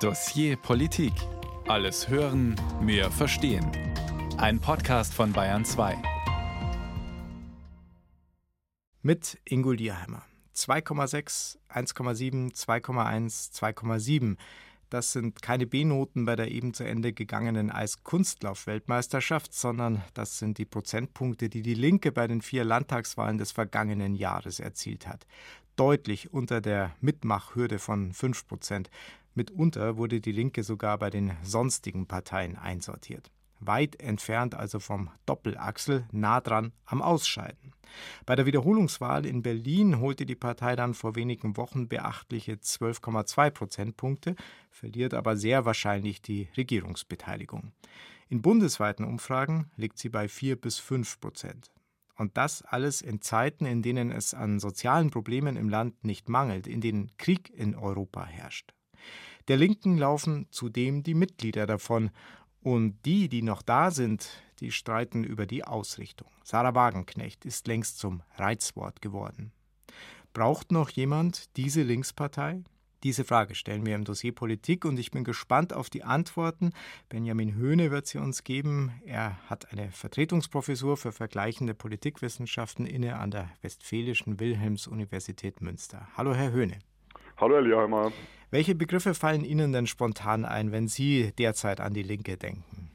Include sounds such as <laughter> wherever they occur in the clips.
Dossier Politik. Alles hören, mehr verstehen. Ein Podcast von Bayern 2. Mit Ingo Dierheimer. 2,6, 1,7, 2,1, 2,7. Das sind keine B-Noten bei der eben zu Ende gegangenen Eiskunstlauf-Weltmeisterschaft, sondern das sind die Prozentpunkte, die die Linke bei den vier Landtagswahlen des vergangenen Jahres erzielt hat. Deutlich unter der Mitmachhürde von 5 Prozent. Mitunter wurde die Linke sogar bei den sonstigen Parteien einsortiert. Weit entfernt also vom Doppelachsel, nah dran am Ausscheiden. Bei der Wiederholungswahl in Berlin holte die Partei dann vor wenigen Wochen beachtliche 12,2 Prozentpunkte, verliert aber sehr wahrscheinlich die Regierungsbeteiligung. In bundesweiten Umfragen liegt sie bei 4 bis 5 Prozent. Und das alles in Zeiten, in denen es an sozialen Problemen im Land nicht mangelt, in denen Krieg in Europa herrscht. Der Linken laufen zudem die Mitglieder davon. Und die, die noch da sind, die streiten über die Ausrichtung. Sarah Wagenknecht ist längst zum Reizwort geworden. Braucht noch jemand diese Linkspartei? Diese Frage stellen wir im Dossier Politik und ich bin gespannt auf die Antworten. Benjamin Höhne wird sie uns geben. Er hat eine Vertretungsprofessur für vergleichende Politikwissenschaften inne an der Westfälischen Wilhelms-Universität Münster. Hallo, Herr Höhne. Hallo, Herr Lieheimer. Welche Begriffe fallen Ihnen denn spontan ein, wenn Sie derzeit an die Linke denken?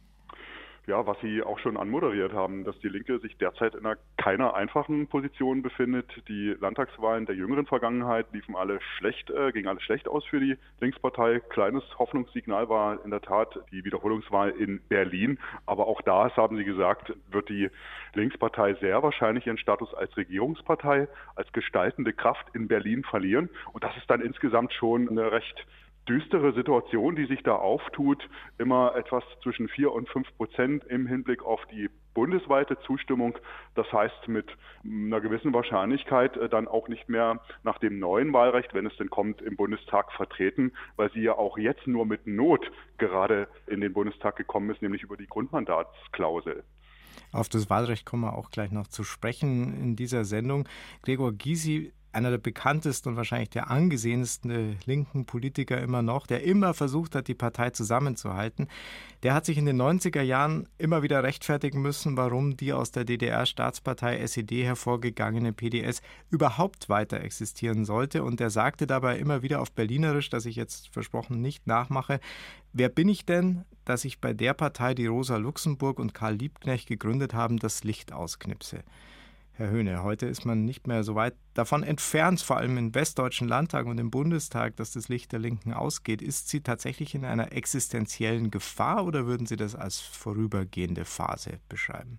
Ja, was Sie auch schon anmoderiert haben, dass die Linke sich derzeit in einer keiner einfachen Position befindet. Die Landtagswahlen der jüngeren Vergangenheit liefen alle schlecht, äh, gingen alle schlecht aus für die Linkspartei. Kleines Hoffnungssignal war in der Tat die Wiederholungswahl in Berlin. Aber auch da, das haben Sie gesagt, wird die Linkspartei sehr wahrscheinlich ihren Status als Regierungspartei, als gestaltende Kraft in Berlin verlieren. Und das ist dann insgesamt schon eine recht düstere Situation, die sich da auftut, immer etwas zwischen vier und fünf Prozent im Hinblick auf die bundesweite Zustimmung. Das heißt mit einer gewissen Wahrscheinlichkeit äh, dann auch nicht mehr nach dem neuen Wahlrecht, wenn es denn kommt, im Bundestag vertreten, weil sie ja auch jetzt nur mit Not gerade in den Bundestag gekommen ist, nämlich über die Grundmandatsklausel. Auf das Wahlrecht kommen wir auch gleich noch zu sprechen in dieser Sendung. Gregor Gysi einer der bekanntesten und wahrscheinlich der angesehensten linken Politiker immer noch, der immer versucht hat, die Partei zusammenzuhalten, der hat sich in den 90er Jahren immer wieder rechtfertigen müssen, warum die aus der DDR-Staatspartei SED hervorgegangene PDS überhaupt weiter existieren sollte. Und er sagte dabei immer wieder auf Berlinerisch, dass ich jetzt versprochen nicht nachmache, wer bin ich denn, dass ich bei der Partei, die Rosa Luxemburg und Karl Liebknecht gegründet haben, das Licht ausknipse? Herr Höhne, heute ist man nicht mehr so weit davon entfernt, vor allem im Westdeutschen Landtag und im Bundestag, dass das Licht der Linken ausgeht. Ist sie tatsächlich in einer existenziellen Gefahr oder würden Sie das als vorübergehende Phase beschreiben?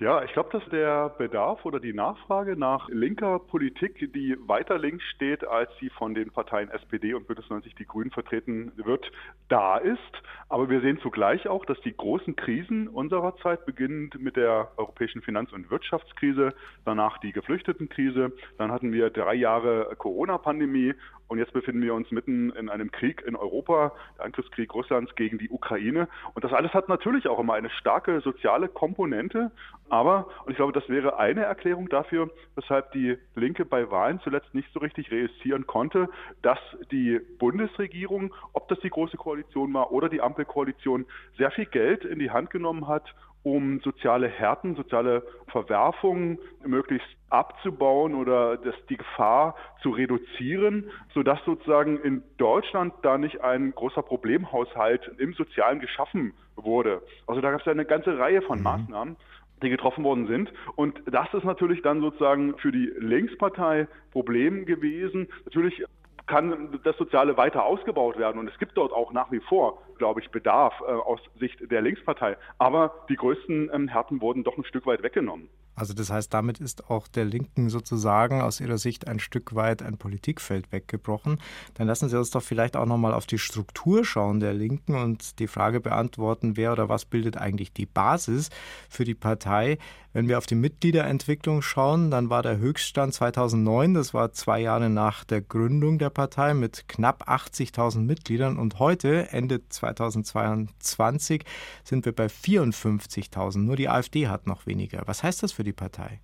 Ja, ich glaube, dass der Bedarf oder die Nachfrage nach linker Politik, die weiter links steht, als sie von den Parteien SPD und Bündnis 90 Die Grünen vertreten wird, da ist. Aber wir sehen zugleich auch, dass die großen Krisen unserer Zeit, beginnend mit der europäischen Finanz- und Wirtschaftskrise, danach die Geflüchtetenkrise, dann hatten wir drei Jahre Corona-Pandemie und jetzt befinden wir uns mitten in einem Krieg in Europa, der Angriffskrieg Russlands gegen die Ukraine. Und das alles hat natürlich auch immer eine starke soziale Komponente. Aber, und ich glaube, das wäre eine Erklärung dafür, weshalb die Linke bei Wahlen zuletzt nicht so richtig reüssieren konnte, dass die Bundesregierung, ob das die Große Koalition war oder die Ampelkoalition, sehr viel Geld in die Hand genommen hat, um soziale Härten, soziale Verwerfungen möglichst abzubauen oder das, die Gefahr zu reduzieren, sodass sozusagen in Deutschland da nicht ein großer Problemhaushalt im Sozialen geschaffen wurde. Also da gab es ja eine ganze Reihe von mhm. Maßnahmen die getroffen worden sind. Und das ist natürlich dann sozusagen für die Linkspartei Problem gewesen. Natürlich kann das Soziale weiter ausgebaut werden. Und es gibt dort auch nach wie vor, glaube ich, Bedarf äh, aus Sicht der Linkspartei. Aber die größten ähm, Härten wurden doch ein Stück weit weggenommen. Also das heißt, damit ist auch der Linken sozusagen aus ihrer Sicht ein Stück weit ein Politikfeld weggebrochen. Dann lassen Sie uns doch vielleicht auch nochmal auf die Struktur schauen der Linken und die Frage beantworten, wer oder was bildet eigentlich die Basis für die Partei. Wenn wir auf die Mitgliederentwicklung schauen, dann war der Höchststand 2009, das war zwei Jahre nach der Gründung der Partei mit knapp 80.000 Mitgliedern und heute, Ende 2022, sind wir bei 54.000. Nur die AfD hat noch weniger. Was heißt das für die Partei?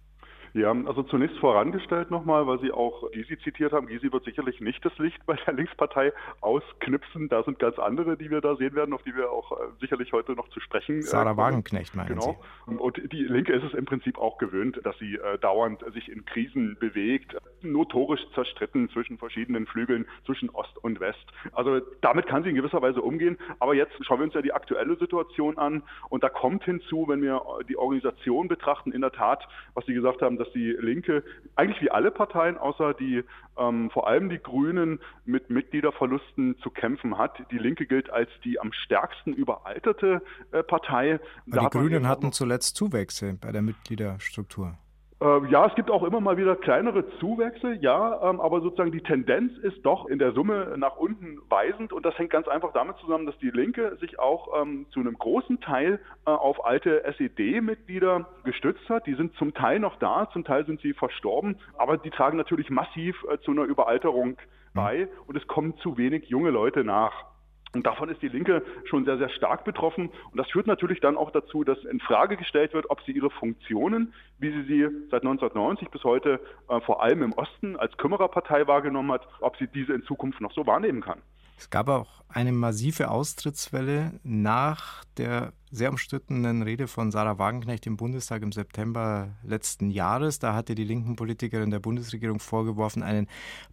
Ja, also zunächst vorangestellt nochmal, weil Sie auch Gysi zitiert haben. Gysi wird sicherlich nicht das Licht bei der Linkspartei ausknipsen. Da sind ganz andere, die wir da sehen werden, auf die wir auch äh, sicherlich heute noch zu sprechen. Äh, Sarah äh, Wagenknecht meinen genau. Sie? Und die Linke ist es im Prinzip auch gewöhnt, dass sie äh, dauernd sich in Krisen bewegt, notorisch zerstritten zwischen verschiedenen Flügeln, zwischen Ost und West. Also damit kann sie in gewisser Weise umgehen. Aber jetzt schauen wir uns ja die aktuelle Situation an und da kommt hinzu, wenn wir die Organisation betrachten, in der Tat, was Sie gesagt haben, dass die Linke eigentlich wie alle Parteien, außer die ähm, vor allem die Grünen mit Mitgliederverlusten zu kämpfen hat. Die Linke gilt als die am stärksten überalterte äh, Partei. die Grünen hatten zuletzt Zuwächse bei der Mitgliederstruktur. Äh, ja, es gibt auch immer mal wieder kleinere Zuwächse, ja, ähm, aber sozusagen die Tendenz ist doch in der Summe nach unten weisend und das hängt ganz einfach damit zusammen, dass die Linke sich auch ähm, zu einem großen Teil äh, auf alte SED-Mitglieder gestützt hat. Die sind zum Teil noch da, zum Teil sind sie verstorben, aber die tragen natürlich massiv äh, zu einer Überalterung bei und es kommen zu wenig junge Leute nach. Und davon ist die Linke schon sehr, sehr stark betroffen. Und das führt natürlich dann auch dazu, dass in Frage gestellt wird, ob sie ihre Funktionen, wie sie sie seit 1990 bis heute äh, vor allem im Osten als Kümmererpartei wahrgenommen hat, ob sie diese in Zukunft noch so wahrnehmen kann. Es gab auch eine massive Austrittswelle nach der sehr umstrittenen Rede von Sarah Wagenknecht im Bundestag im September letzten Jahres. Da hatte die linken Politikerin der Bundesregierung vorgeworfen, einen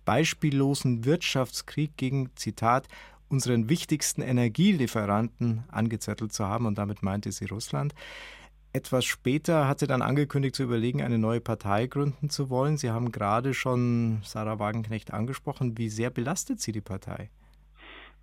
beispiellosen Wirtschaftskrieg gegen, Zitat, unseren wichtigsten Energielieferanten angezettelt zu haben und damit meinte sie Russland. Etwas später hat sie dann angekündigt zu überlegen, eine neue Partei gründen zu wollen. Sie haben gerade schon Sarah Wagenknecht angesprochen. Wie sehr belastet sie die Partei?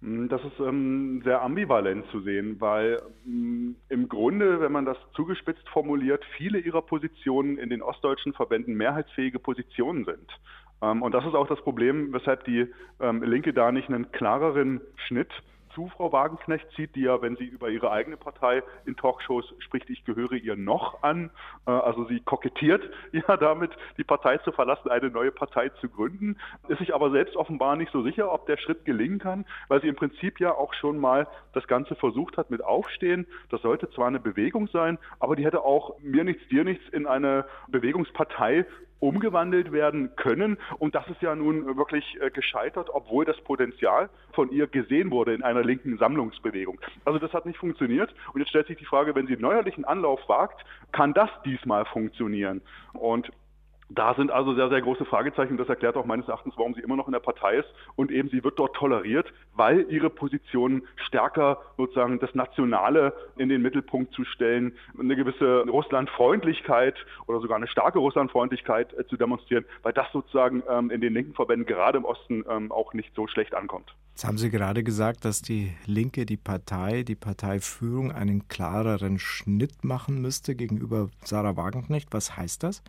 Hm, das ist ähm, sehr ambivalent zu sehen, weil ähm, im Grunde, wenn man das zugespitzt formuliert, viele ihrer Positionen in den ostdeutschen Verbänden mehrheitsfähige Positionen sind. Ähm, und das ist auch das Problem, weshalb die ähm, Linke da nicht einen klareren Schnitt zu Frau Wagenknecht zieht, die ja, wenn sie über ihre eigene Partei in Talkshows spricht, ich gehöre ihr noch an. Äh, also sie kokettiert <laughs> ja damit, die Partei zu verlassen, eine neue Partei zu gründen, ist sich aber selbst offenbar nicht so sicher, ob der Schritt gelingen kann, weil sie im Prinzip ja auch schon mal das Ganze versucht hat mit Aufstehen. Das sollte zwar eine Bewegung sein, aber die hätte auch mir nichts, dir nichts in eine Bewegungspartei umgewandelt werden können. Und das ist ja nun wirklich äh, gescheitert, obwohl das Potenzial von ihr gesehen wurde in einer linken Sammlungsbewegung. Also das hat nicht funktioniert. Und jetzt stellt sich die Frage, wenn sie neuerlichen Anlauf wagt, kann das diesmal funktionieren? Und da sind also sehr, sehr große Fragezeichen. Das erklärt auch meines Erachtens, warum sie immer noch in der Partei ist. Und eben sie wird dort toleriert, weil ihre Position stärker sozusagen das Nationale in den Mittelpunkt zu stellen, eine gewisse Russlandfreundlichkeit oder sogar eine starke Russlandfreundlichkeit äh, zu demonstrieren, weil das sozusagen ähm, in den linken Verbänden gerade im Osten ähm, auch nicht so schlecht ankommt. Jetzt haben Sie gerade gesagt, dass die Linke, die Partei, die Parteiführung einen klareren Schnitt machen müsste gegenüber Sarah Wagenknecht. Was heißt das?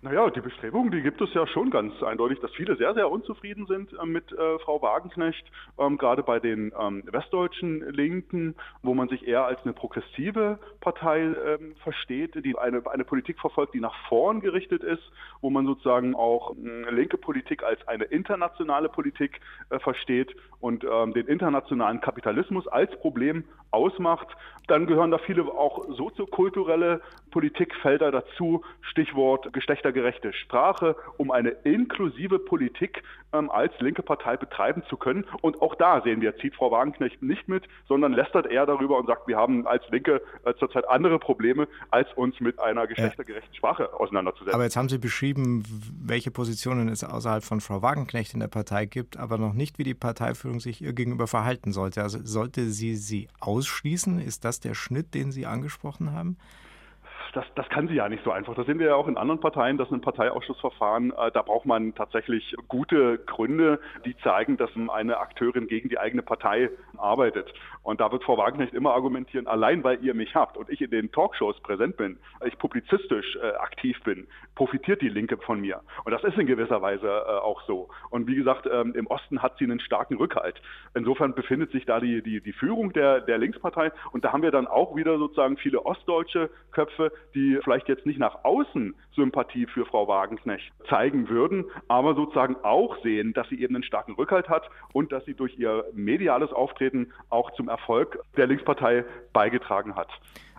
Naja, die Bestrebungen, die gibt es ja schon ganz eindeutig, dass viele sehr, sehr unzufrieden sind äh, mit äh, Frau Wagenknecht, ähm, gerade bei den ähm, westdeutschen Linken, wo man sich eher als eine progressive Partei ähm, versteht, die eine, eine Politik verfolgt, die nach vorn gerichtet ist, wo man sozusagen auch äh, linke Politik als eine internationale Politik äh, versteht und ähm, den internationalen Kapitalismus als Problem ausmacht. Dann gehören da viele auch soziokulturelle Politikfelder dazu, Stichwort geschlechtergerechte Sprache, um eine inklusive Politik ähm, als linke Partei betreiben zu können. Und auch da sehen wir, zieht Frau Wagenknecht nicht mit, sondern lästert eher darüber und sagt, wir haben als Linke äh, zurzeit andere Probleme, als uns mit einer geschlechtergerechten Sprache auseinanderzusetzen. Aber jetzt haben Sie beschrieben, welche Positionen es außerhalb von Frau Wagenknecht in der Partei gibt, aber noch nicht, wie die Parteiführung sich ihr gegenüber verhalten sollte. Also sollte sie sie ausschließen? Ist das der Schnitt, den Sie angesprochen haben? Das, das kann sie ja nicht so einfach. Das sehen wir ja auch in anderen Parteien, dass ein Parteiausschussverfahren, äh, da braucht man tatsächlich gute Gründe, die zeigen, dass eine Akteurin gegen die eigene Partei arbeitet. Und da wird Frau Wagenknecht immer argumentieren, allein weil ihr mich habt und ich in den Talkshows präsent bin, ich publizistisch äh, aktiv bin, profitiert die Linke von mir. Und das ist in gewisser Weise äh, auch so. Und wie gesagt, ähm, im Osten hat sie einen starken Rückhalt. Insofern befindet sich da die, die, die Führung der, der Linkspartei. Und da haben wir dann auch wieder sozusagen viele ostdeutsche Köpfe, die vielleicht jetzt nicht nach außen Sympathie für Frau Wagenknecht zeigen würden, aber sozusagen auch sehen, dass sie eben einen starken Rückhalt hat und dass sie durch ihr mediales Auftreten auch zum Erfolg der Linkspartei beigetragen hat.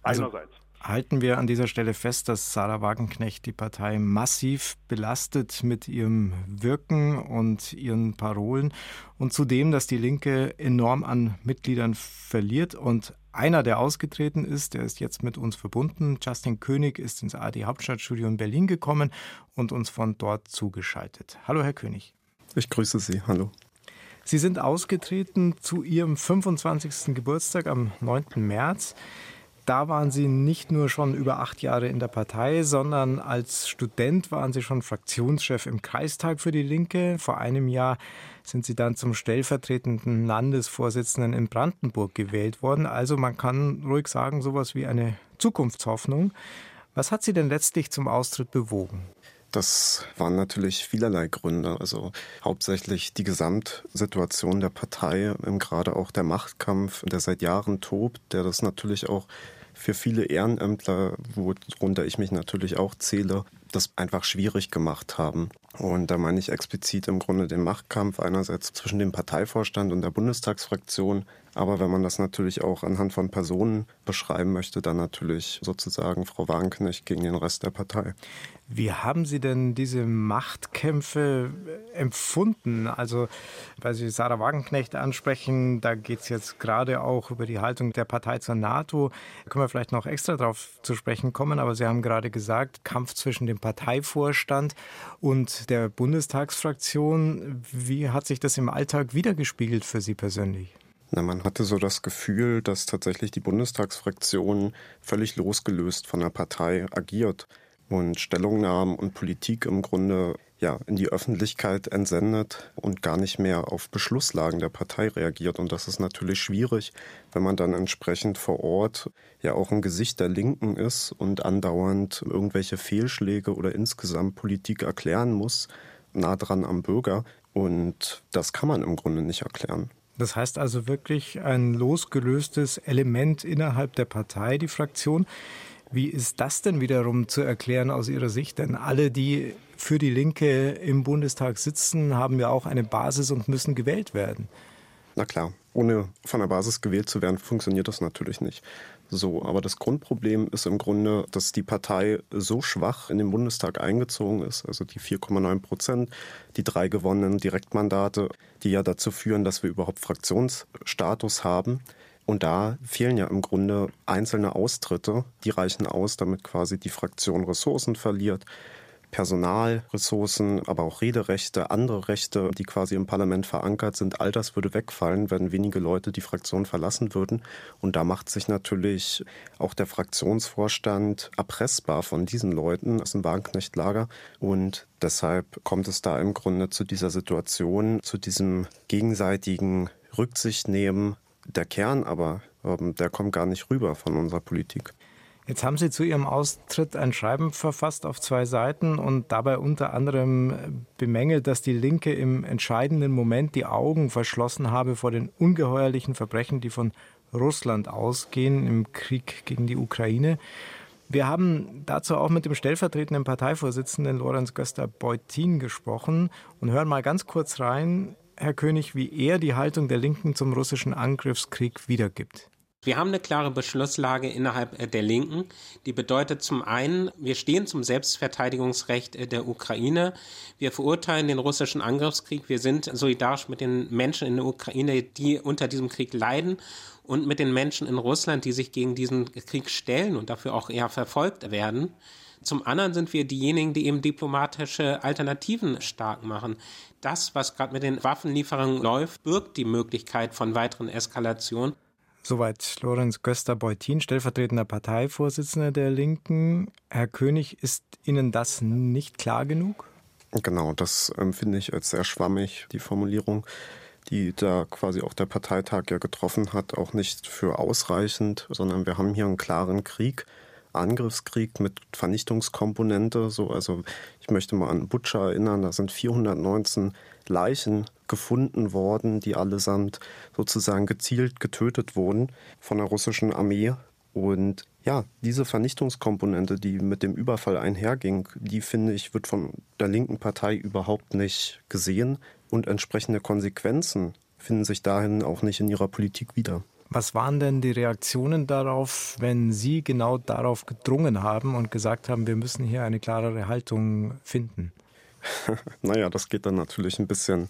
Also Einerseits. halten wir an dieser Stelle fest, dass Sarah Wagenknecht die Partei massiv belastet mit ihrem Wirken und ihren Parolen und zudem, dass die Linke enorm an Mitgliedern verliert und einer, der ausgetreten ist, der ist jetzt mit uns verbunden. Justin König ist ins AD Hauptstadtstudio in Berlin gekommen und uns von dort zugeschaltet. Hallo, Herr König. Ich grüße Sie. Hallo. Sie sind ausgetreten zu Ihrem 25. Geburtstag am 9. März. Da waren Sie nicht nur schon über acht Jahre in der Partei, sondern als Student waren Sie schon Fraktionschef im Kreistag für die Linke. Vor einem Jahr sind Sie dann zum stellvertretenden Landesvorsitzenden in Brandenburg gewählt worden. Also man kann ruhig sagen, sowas wie eine Zukunftshoffnung. Was hat Sie denn letztlich zum Austritt bewogen? Das waren natürlich vielerlei Gründe. Also hauptsächlich die Gesamtsituation der Partei, gerade auch der Machtkampf, der seit Jahren tobt, der das natürlich auch für viele Ehrenämtler, worunter ich mich natürlich auch zähle, das einfach schwierig gemacht haben. Und da meine ich explizit im Grunde den Machtkampf einerseits zwischen dem Parteivorstand und der Bundestagsfraktion, aber wenn man das natürlich auch anhand von Personen beschreiben möchte, dann natürlich sozusagen Frau Wagenknecht gegen den Rest der Partei. Wie haben Sie denn diese Machtkämpfe empfunden? Also, weil Sie Sarah Wagenknecht ansprechen, da geht es jetzt gerade auch über die Haltung der Partei zur NATO. Da können wir vielleicht noch extra darauf zu sprechen kommen, aber Sie haben gerade gesagt, Kampf zwischen dem Parteivorstand und der Bundestagsfraktion. Wie hat sich das im Alltag wiedergespiegelt für Sie persönlich? Na, man hatte so das Gefühl, dass tatsächlich die Bundestagsfraktion völlig losgelöst von der Partei agiert und Stellungnahmen und Politik im Grunde ja, in die Öffentlichkeit entsendet und gar nicht mehr auf Beschlusslagen der Partei reagiert. Und das ist natürlich schwierig, wenn man dann entsprechend vor Ort ja auch ein Gesicht der Linken ist und andauernd irgendwelche Fehlschläge oder insgesamt Politik erklären muss, nah dran am Bürger. Und das kann man im Grunde nicht erklären. Das heißt also wirklich ein losgelöstes Element innerhalb der Partei, die Fraktion. Wie ist das denn wiederum zu erklären aus Ihrer Sicht? Denn alle, die für die Linke im Bundestag sitzen, haben ja auch eine Basis und müssen gewählt werden. Na klar, ohne von der Basis gewählt zu werden, funktioniert das natürlich nicht. So, aber das Grundproblem ist im Grunde, dass die Partei so schwach in den Bundestag eingezogen ist, also die 4,9 Prozent, die drei gewonnenen Direktmandate, die ja dazu führen, dass wir überhaupt Fraktionsstatus haben. Und da fehlen ja im Grunde einzelne Austritte, die reichen aus, damit quasi die Fraktion Ressourcen verliert, Personalressourcen, aber auch Rederechte, andere Rechte, die quasi im Parlament verankert sind, all das würde wegfallen, wenn wenige Leute die Fraktion verlassen würden. Und da macht sich natürlich auch der Fraktionsvorstand erpressbar von diesen Leuten aus dem Wagenknechtlager. Und deshalb kommt es da im Grunde zu dieser Situation, zu diesem gegenseitigen Rücksichtnehmen. Der Kern aber, ähm, der kommt gar nicht rüber von unserer Politik. Jetzt haben Sie zu Ihrem Austritt ein Schreiben verfasst auf zwei Seiten und dabei unter anderem bemängelt, dass die Linke im entscheidenden Moment die Augen verschlossen habe vor den ungeheuerlichen Verbrechen, die von Russland ausgehen im Krieg gegen die Ukraine. Wir haben dazu auch mit dem stellvertretenden Parteivorsitzenden Lorenz Göster-Beutin gesprochen und hören mal ganz kurz rein, Herr König, wie er die Haltung der Linken zum russischen Angriffskrieg wiedergibt. Wir haben eine klare Beschlusslage innerhalb äh, der Linken, die bedeutet zum einen, wir stehen zum Selbstverteidigungsrecht äh, der Ukraine. Wir verurteilen den russischen Angriffskrieg. Wir sind solidarisch mit den Menschen in der Ukraine, die unter diesem Krieg leiden und mit den Menschen in Russland, die sich gegen diesen Krieg stellen und dafür auch eher verfolgt werden. Zum anderen sind wir diejenigen, die eben diplomatische Alternativen stark machen. Das, was gerade mit den Waffenlieferungen läuft, birgt die Möglichkeit von weiteren Eskalationen. Soweit Lorenz Göster-Beutin, stellvertretender Parteivorsitzender der Linken. Herr König, ist Ihnen das nicht klar genug? Genau, das empfinde ich als sehr schwammig, die Formulierung, die da quasi auch der Parteitag ja getroffen hat, auch nicht für ausreichend, sondern wir haben hier einen klaren Krieg. Angriffskrieg mit Vernichtungskomponente. So, also ich möchte mal an Butcher erinnern, da sind 419 Leichen gefunden worden, die allesamt sozusagen gezielt getötet wurden von der russischen Armee. Und ja, diese Vernichtungskomponente, die mit dem Überfall einherging, die finde ich, wird von der linken Partei überhaupt nicht gesehen und entsprechende Konsequenzen finden sich dahin auch nicht in ihrer Politik wieder. Was waren denn die Reaktionen darauf, wenn Sie genau darauf gedrungen haben und gesagt haben, wir müssen hier eine klarere Haltung finden? <laughs> naja, das geht dann natürlich ein bisschen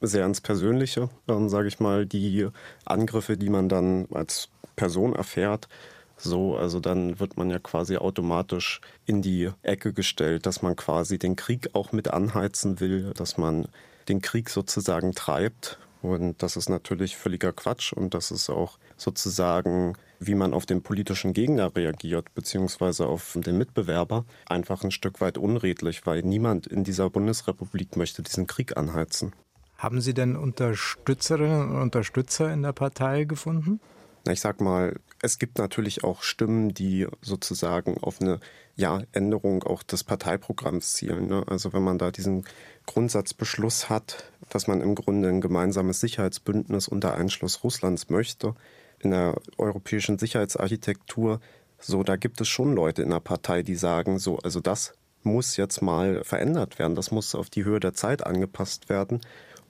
sehr ins Persönliche, ähm, sage ich mal. Die Angriffe, die man dann als Person erfährt, so, also dann wird man ja quasi automatisch in die Ecke gestellt, dass man quasi den Krieg auch mit anheizen will, dass man den Krieg sozusagen treibt. Und das ist natürlich völliger Quatsch und das ist auch sozusagen, wie man auf den politischen Gegner reagiert, beziehungsweise auf den Mitbewerber, einfach ein Stück weit unredlich, weil niemand in dieser Bundesrepublik möchte diesen Krieg anheizen. Haben Sie denn Unterstützerinnen und Unterstützer in der Partei gefunden? Ich sag mal, es gibt natürlich auch Stimmen, die sozusagen auf eine ja, Änderung auch des Parteiprogramms zielen. Ne? Also wenn man da diesen Grundsatzbeschluss hat, dass man im Grunde ein gemeinsames Sicherheitsbündnis unter Einschluss Russlands möchte, in der europäischen Sicherheitsarchitektur, so da gibt es schon Leute in der Partei, die sagen, so, also das muss jetzt mal verändert werden, das muss auf die Höhe der Zeit angepasst werden.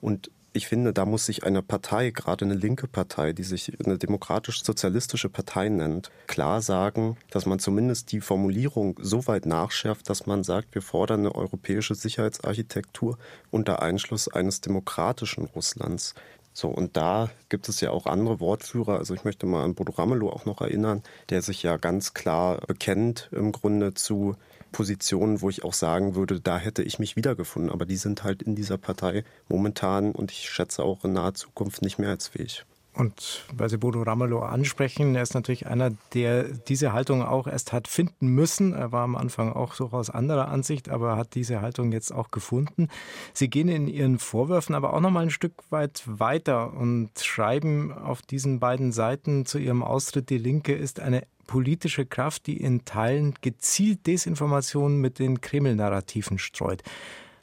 Und ich finde, da muss sich eine Partei, gerade eine linke Partei, die sich eine demokratisch-sozialistische Partei nennt, klar sagen, dass man zumindest die Formulierung so weit nachschärft, dass man sagt, wir fordern eine europäische Sicherheitsarchitektur unter Einschluss eines demokratischen Russlands. So, und da gibt es ja auch andere Wortführer. Also ich möchte mal an Bodo Ramelow auch noch erinnern, der sich ja ganz klar bekennt im Grunde zu Positionen, wo ich auch sagen würde, da hätte ich mich wiedergefunden. Aber die sind halt in dieser Partei momentan und ich schätze auch in naher Zukunft nicht mehr als fähig. Und weil Sie Bodo Ramelow ansprechen, er ist natürlich einer, der diese Haltung auch erst hat finden müssen. Er war am Anfang auch durchaus anderer Ansicht, aber hat diese Haltung jetzt auch gefunden. Sie gehen in Ihren Vorwürfen aber auch noch mal ein Stück weit weiter und schreiben auf diesen beiden Seiten zu Ihrem Austritt, die Linke ist eine politische Kraft, die in Teilen gezielt Desinformationen mit den Kreml-Narrativen streut.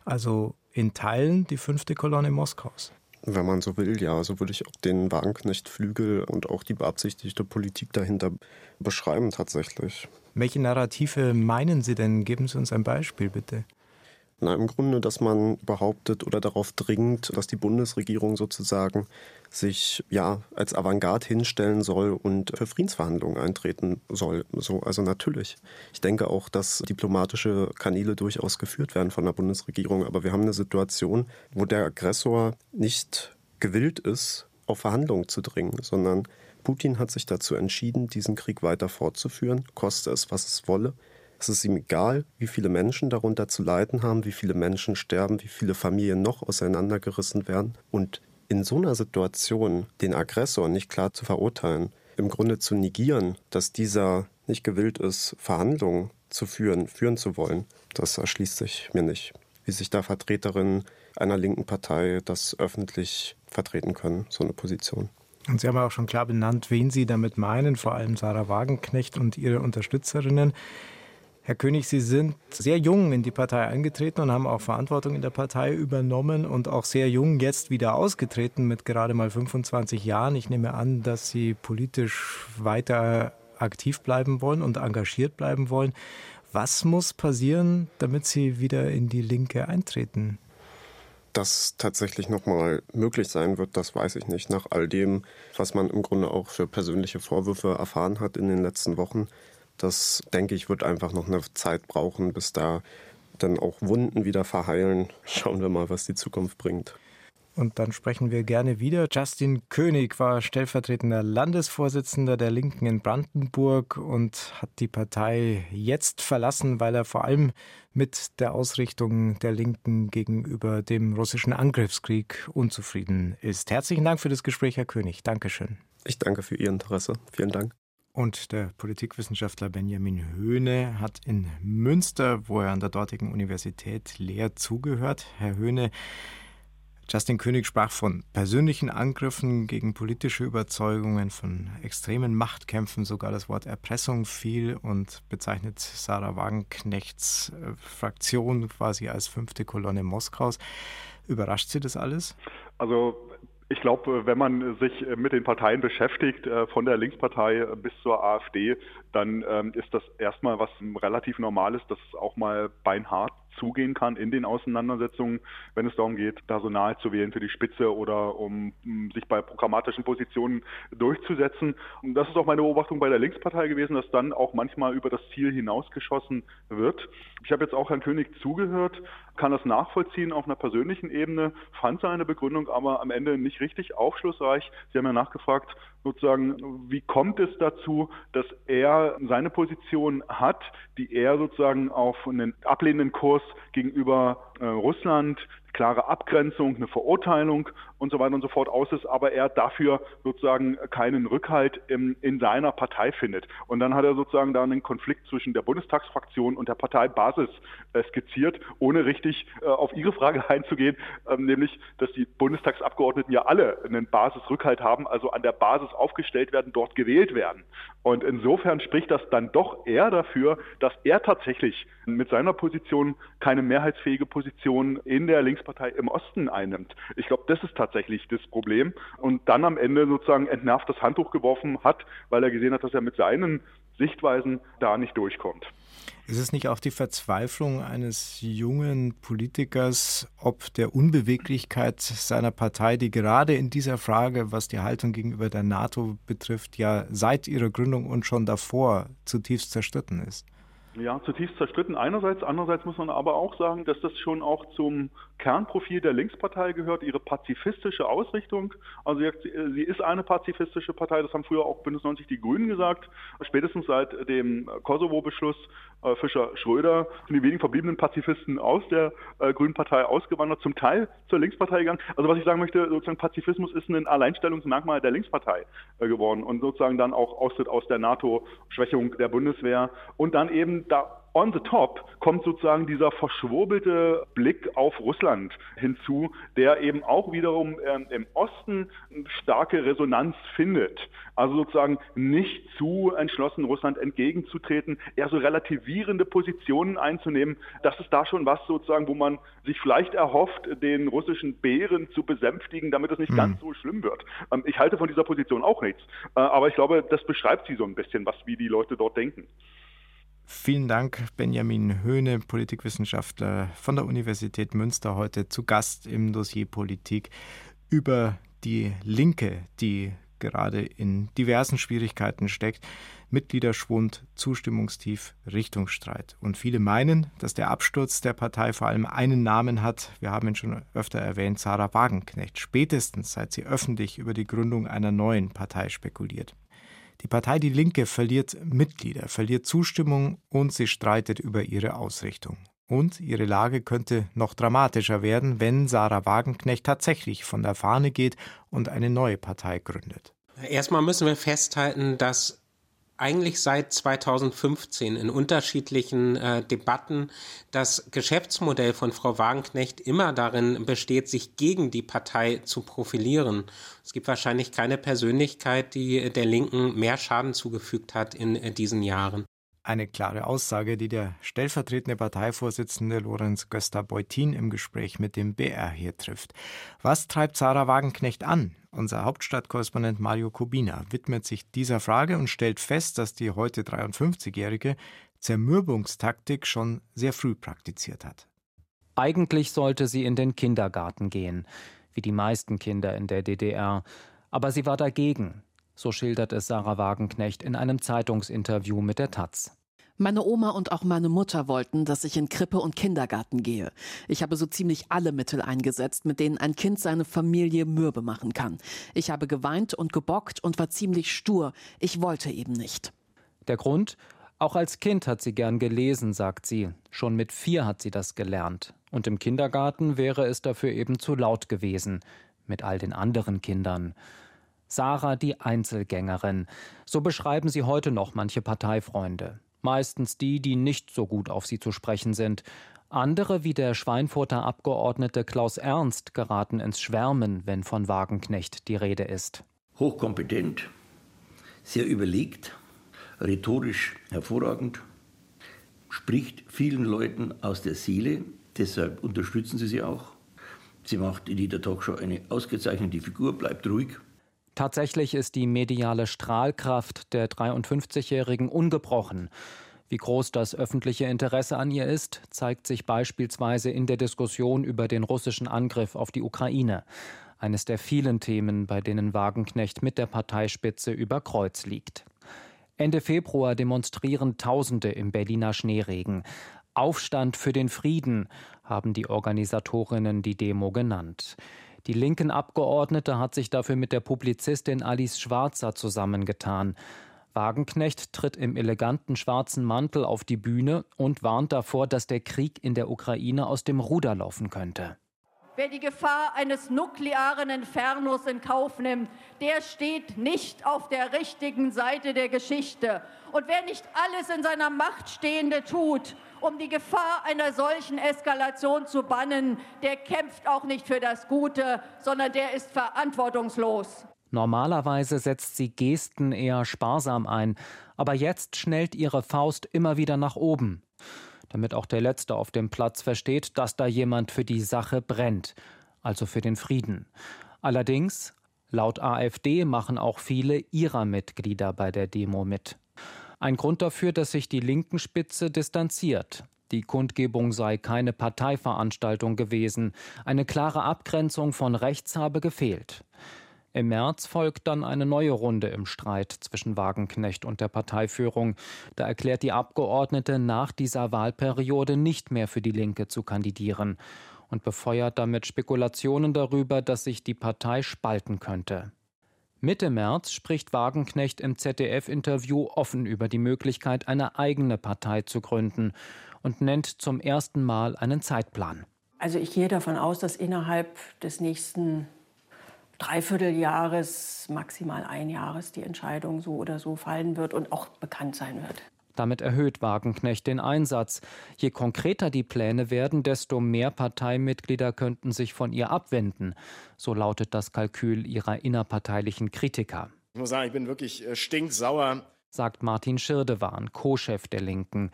Also in Teilen die fünfte Kolonne Moskaus. Wenn man so will, ja, so würde ich auch den Wagenknecht-Flügel und auch die beabsichtigte Politik dahinter beschreiben tatsächlich. Welche Narrative meinen Sie denn? Geben Sie uns ein Beispiel bitte. Na, im Grunde, dass man behauptet oder darauf dringt, dass die Bundesregierung sozusagen sich ja als Avantgarde hinstellen soll und für Friedensverhandlungen eintreten soll. So, also natürlich. Ich denke auch, dass diplomatische Kanäle durchaus geführt werden von der Bundesregierung, aber wir haben eine Situation, wo der Aggressor nicht gewillt ist, auf Verhandlungen zu dringen, sondern Putin hat sich dazu entschieden, diesen Krieg weiter fortzuführen, koste es, was es wolle. Es ist ihm egal, wie viele Menschen darunter zu leiden haben, wie viele Menschen sterben, wie viele Familien noch auseinandergerissen werden. Und in so einer Situation den Aggressor nicht klar zu verurteilen, im Grunde zu negieren, dass dieser nicht gewillt ist, Verhandlungen zu führen, führen zu wollen, das erschließt sich mir nicht. Wie sich da Vertreterinnen einer linken Partei das öffentlich vertreten können, so eine Position. Und Sie haben auch schon klar benannt, wen Sie damit meinen, vor allem Sarah Wagenknecht und ihre Unterstützerinnen. Herr König, Sie sind sehr jung in die Partei eingetreten und haben auch Verantwortung in der Partei übernommen und auch sehr jung jetzt wieder ausgetreten mit gerade mal 25 Jahren. Ich nehme an, dass Sie politisch weiter aktiv bleiben wollen und engagiert bleiben wollen. Was muss passieren, damit Sie wieder in die Linke eintreten? Dass tatsächlich nochmal möglich sein wird, das weiß ich nicht. Nach all dem, was man im Grunde auch für persönliche Vorwürfe erfahren hat in den letzten Wochen, das, denke ich, wird einfach noch eine Zeit brauchen, bis da dann auch Wunden wieder verheilen. <laughs> Schauen wir mal, was die Zukunft bringt. Und dann sprechen wir gerne wieder. Justin König war stellvertretender Landesvorsitzender der Linken in Brandenburg und hat die Partei jetzt verlassen, weil er vor allem mit der Ausrichtung der Linken gegenüber dem russischen Angriffskrieg unzufrieden ist. Herzlichen Dank für das Gespräch, Herr König. Dankeschön. Ich danke für Ihr Interesse. Vielen Dank. Und der Politikwissenschaftler Benjamin Höhne hat in Münster, wo er an der dortigen Universität lehrt, zugehört. Herr Höhne, Justin König sprach von persönlichen Angriffen gegen politische Überzeugungen, von extremen Machtkämpfen, sogar das Wort Erpressung fiel und bezeichnet Sarah Wagenknechts äh, Fraktion quasi als fünfte Kolonne Moskaus. Überrascht Sie das alles? Also ich glaube, wenn man sich mit den Parteien beschäftigt, äh, von der Linkspartei bis zur AfD, dann ähm, ist das erstmal was relativ Normales, dass es auch mal beinhart zugehen kann in den Auseinandersetzungen, wenn es darum geht, Personal zu wählen für die Spitze oder um, sich bei programmatischen Positionen durchzusetzen. Und das ist auch meine Beobachtung bei der Linkspartei gewesen, dass dann auch manchmal über das Ziel hinausgeschossen wird. Ich habe jetzt auch Herrn König zugehört, kann das nachvollziehen auf einer persönlichen Ebene, fand seine Begründung aber am Ende nicht richtig aufschlussreich. Sie haben ja nachgefragt, sozusagen, wie kommt es dazu, dass er seine Position hat, die er sozusagen auf einen ablehnenden Kurs gegenüber äh, Russland, klare Abgrenzung, eine Verurteilung und so weiter und so fort aus ist, aber er dafür sozusagen keinen Rückhalt in, in seiner Partei findet. Und dann hat er sozusagen da einen Konflikt zwischen der Bundestagsfraktion und der Parteibasis äh, skizziert, ohne richtig äh, auf Ihre Frage <laughs> einzugehen, äh, nämlich, dass die Bundestagsabgeordneten ja alle einen Basisrückhalt haben, also an der Basis aufgestellt werden, dort gewählt werden. Und insofern spricht das dann doch eher dafür, dass er tatsächlich mit seiner Position keine mehrheitsfähige Position in der Linkspartei im Osten einnimmt. Ich glaube, das ist tatsächlich das Problem. Und dann am Ende sozusagen entnervt das Handtuch geworfen hat, weil er gesehen hat, dass er mit seinen Sichtweisen da nicht durchkommt. Ist es nicht auch die Verzweiflung eines jungen Politikers ob der Unbeweglichkeit seiner Partei, die gerade in dieser Frage, was die Haltung gegenüber der NATO betrifft, ja seit ihrer Gründung und schon davor zutiefst zerstritten ist? Ja, zutiefst zerstritten einerseits. Andererseits muss man aber auch sagen, dass das schon auch zum Kernprofil der Linkspartei gehört, ihre pazifistische Ausrichtung. Also sie ist eine pazifistische Partei, das haben früher auch Bündnis 90 die Grünen gesagt. Spätestens seit dem Kosovo-Beschluss äh, Fischer-Schröder sind die wenigen verbliebenen Pazifisten aus der äh, Grünen Partei ausgewandert, zum Teil zur Linkspartei gegangen. Also was ich sagen möchte, sozusagen Pazifismus ist ein Alleinstellungsmerkmal der Linkspartei äh, geworden und sozusagen dann auch Austritt aus der NATO, Schwächung der Bundeswehr und dann eben da on the top kommt sozusagen dieser verschwurbelte Blick auf Russland hinzu, der eben auch wiederum ähm, im Osten starke Resonanz findet. Also sozusagen nicht zu entschlossen Russland entgegenzutreten, eher so relativierende Positionen einzunehmen. Das ist da schon was sozusagen, wo man sich vielleicht erhofft, den russischen Bären zu besänftigen, damit es nicht mhm. ganz so schlimm wird. Ähm, ich halte von dieser Position auch nichts. Äh, aber ich glaube, das beschreibt sie so ein bisschen, was wie die Leute dort denken. Vielen Dank, Benjamin Höhne, Politikwissenschaftler von der Universität Münster, heute zu Gast im Dossier Politik über die Linke, die gerade in diversen Schwierigkeiten steckt. Mitgliederschwund, Zustimmungstief, Richtungsstreit. Und viele meinen, dass der Absturz der Partei vor allem einen Namen hat. Wir haben ihn schon öfter erwähnt, Sarah Wagenknecht. Spätestens seit sie öffentlich über die Gründung einer neuen Partei spekuliert. Die Partei Die Linke verliert Mitglieder, verliert Zustimmung und sie streitet über ihre Ausrichtung. Und ihre Lage könnte noch dramatischer werden, wenn Sarah Wagenknecht tatsächlich von der Fahne geht und eine neue Partei gründet. Erstmal müssen wir festhalten, dass eigentlich seit 2015 in unterschiedlichen äh, Debatten das Geschäftsmodell von Frau Wagenknecht immer darin besteht, sich gegen die Partei zu profilieren. Es gibt wahrscheinlich keine Persönlichkeit, die der Linken mehr Schaden zugefügt hat in äh, diesen Jahren. Eine klare Aussage, die der stellvertretende Parteivorsitzende Lorenz Göster-Beutin im Gespräch mit dem BR hier trifft. Was treibt Sarah Wagenknecht an? Unser Hauptstadtkorrespondent Mario Kubina widmet sich dieser Frage und stellt fest, dass die heute 53-Jährige Zermürbungstaktik schon sehr früh praktiziert hat. Eigentlich sollte sie in den Kindergarten gehen, wie die meisten Kinder in der DDR. Aber sie war dagegen. So schildert es Sarah Wagenknecht in einem Zeitungsinterview mit der Taz. Meine Oma und auch meine Mutter wollten, dass ich in Krippe und Kindergarten gehe. Ich habe so ziemlich alle Mittel eingesetzt, mit denen ein Kind seine Familie mürbe machen kann. Ich habe geweint und gebockt und war ziemlich stur. Ich wollte eben nicht. Der Grund? Auch als Kind hat sie gern gelesen, sagt sie. Schon mit vier hat sie das gelernt. Und im Kindergarten wäre es dafür eben zu laut gewesen. Mit all den anderen Kindern. Sarah die Einzelgängerin. So beschreiben sie heute noch manche Parteifreunde. Meistens die, die nicht so gut auf sie zu sprechen sind. Andere, wie der Schweinfurter Abgeordnete Klaus Ernst, geraten ins Schwärmen, wenn von Wagenknecht die Rede ist. Hochkompetent, sehr überlegt, rhetorisch hervorragend, spricht vielen Leuten aus der Seele, deshalb unterstützen sie sie auch. Sie macht in jeder Talkshow eine ausgezeichnete Figur, bleibt ruhig. Tatsächlich ist die mediale Strahlkraft der 53-Jährigen ungebrochen. Wie groß das öffentliche Interesse an ihr ist, zeigt sich beispielsweise in der Diskussion über den russischen Angriff auf die Ukraine. Eines der vielen Themen, bei denen Wagenknecht mit der Parteispitze über Kreuz liegt. Ende Februar demonstrieren Tausende im Berliner Schneeregen. Aufstand für den Frieden haben die Organisatorinnen die Demo genannt. Die linken Abgeordnete hat sich dafür mit der Publizistin Alice Schwarzer zusammengetan. Wagenknecht tritt im eleganten schwarzen Mantel auf die Bühne und warnt davor, dass der Krieg in der Ukraine aus dem Ruder laufen könnte. Wer die Gefahr eines nuklearen Infernos in Kauf nimmt, der steht nicht auf der richtigen Seite der Geschichte. Und wer nicht alles in seiner Macht Stehende tut, um die Gefahr einer solchen Eskalation zu bannen, der kämpft auch nicht für das Gute, sondern der ist verantwortungslos. Normalerweise setzt sie Gesten eher sparsam ein, aber jetzt schnellt ihre Faust immer wieder nach oben damit auch der Letzte auf dem Platz versteht, dass da jemand für die Sache brennt, also für den Frieden. Allerdings, laut AfD machen auch viele ihrer Mitglieder bei der Demo mit. Ein Grund dafür, dass sich die linken Spitze distanziert. Die Kundgebung sei keine Parteiveranstaltung gewesen. Eine klare Abgrenzung von rechts habe gefehlt. Im März folgt dann eine neue Runde im Streit zwischen Wagenknecht und der Parteiführung. Da erklärt die Abgeordnete nach dieser Wahlperiode nicht mehr für die Linke zu kandidieren und befeuert damit Spekulationen darüber, dass sich die Partei spalten könnte. Mitte März spricht Wagenknecht im ZDF-Interview offen über die Möglichkeit, eine eigene Partei zu gründen und nennt zum ersten Mal einen Zeitplan. Also ich gehe davon aus, dass innerhalb des nächsten Dreivierteljahres, maximal ein Jahres die Entscheidung so oder so fallen wird und auch bekannt sein wird. Damit erhöht Wagenknecht den Einsatz. Je konkreter die Pläne werden, desto mehr Parteimitglieder könnten sich von ihr abwenden. So lautet das Kalkül ihrer innerparteilichen Kritiker. Ich muss sagen, ich bin wirklich äh, stinksauer, sagt Martin Schirdewan, Co-Chef der Linken.